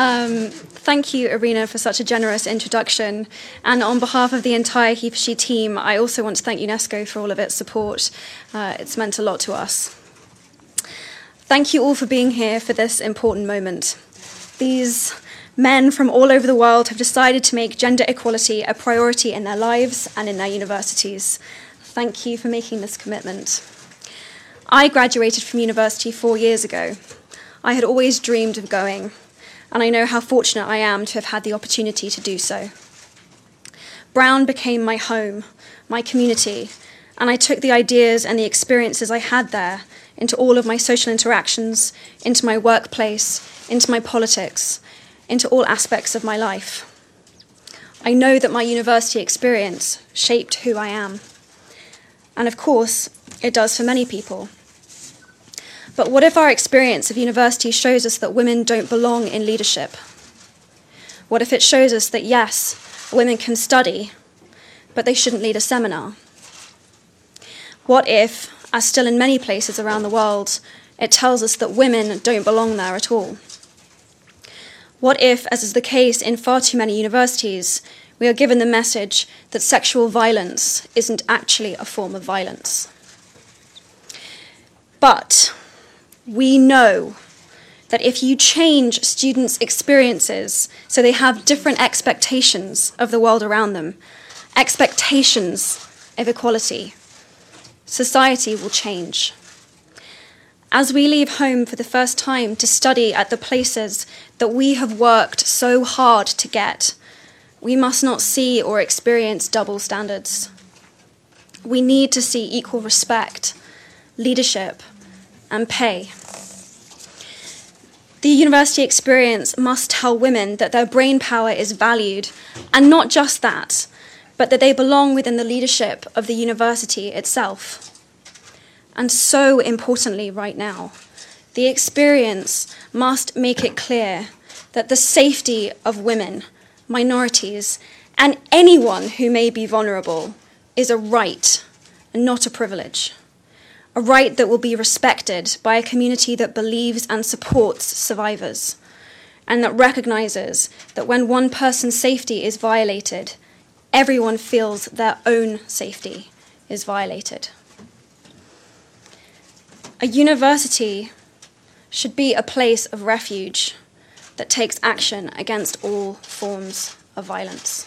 Um, thank you, Irina, for such a generous introduction. And on behalf of the entire He team, I also want to thank UNESCO for all of its support. Uh, it's meant a lot to us. Thank you all for being here for this important moment. These men from all over the world have decided to make gender equality a priority in their lives and in their universities. Thank you for making this commitment. I graduated from university four years ago. I had always dreamed of going, and I know how fortunate I am to have had the opportunity to do so. Brown became my home, my community, and I took the ideas and the experiences I had there into all of my social interactions, into my workplace, into my politics, into all aspects of my life. I know that my university experience shaped who I am. And of course, it does for many people. But what if our experience of university shows us that women don't belong in leadership? What if it shows us that, yes, women can study, but they shouldn't lead a seminar? What if, as still in many places around the world, it tells us that women don't belong there at all? What if, as is the case in far too many universities, we are given the message that sexual violence isn't actually a form of violence? But we know that if you change students' experiences so they have different expectations of the world around them, expectations of equality, society will change. As we leave home for the first time to study at the places that we have worked so hard to get, we must not see or experience double standards. We need to see equal respect, leadership, and pay. The university experience must tell women that their brain power is valued, and not just that, but that they belong within the leadership of the university itself. And so importantly, right now, the experience must make it clear that the safety of women, minorities, and anyone who may be vulnerable is a right and not a privilege a right that will be respected by a community that believes and supports survivors, and that recognizes that when one person's safety is violated, everyone feels their own safety is violated. A university should be a place of refuge that takes action against all forms of violence.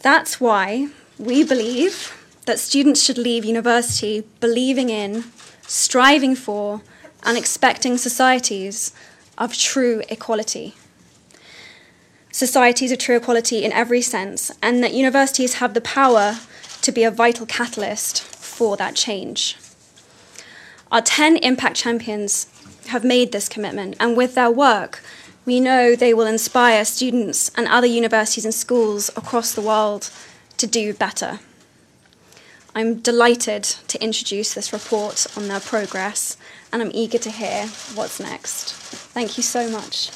That's why we believe that students should leave university believing in, striving for, and expecting societies of true equality. Societies of true equality in every sense, and that universities have the power to be a vital catalyst for that change. Our 10 impact champions have made this commitment, and with their work, we know they will inspire students and other universities and schools across the world to do better. I'm delighted to introduce this report on their progress, and I'm eager to hear what's next. Thank you so much.